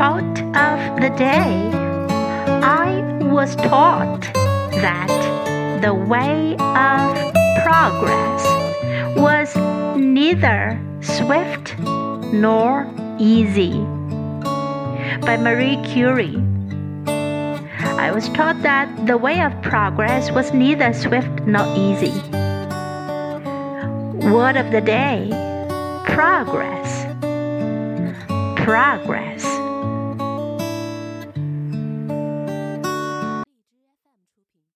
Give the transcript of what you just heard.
Quote of the day I was taught that the way of progress was neither swift nor easy. By Marie Curie. I was taught that the way of progress was neither swift nor easy. Word of the day progress. Progress.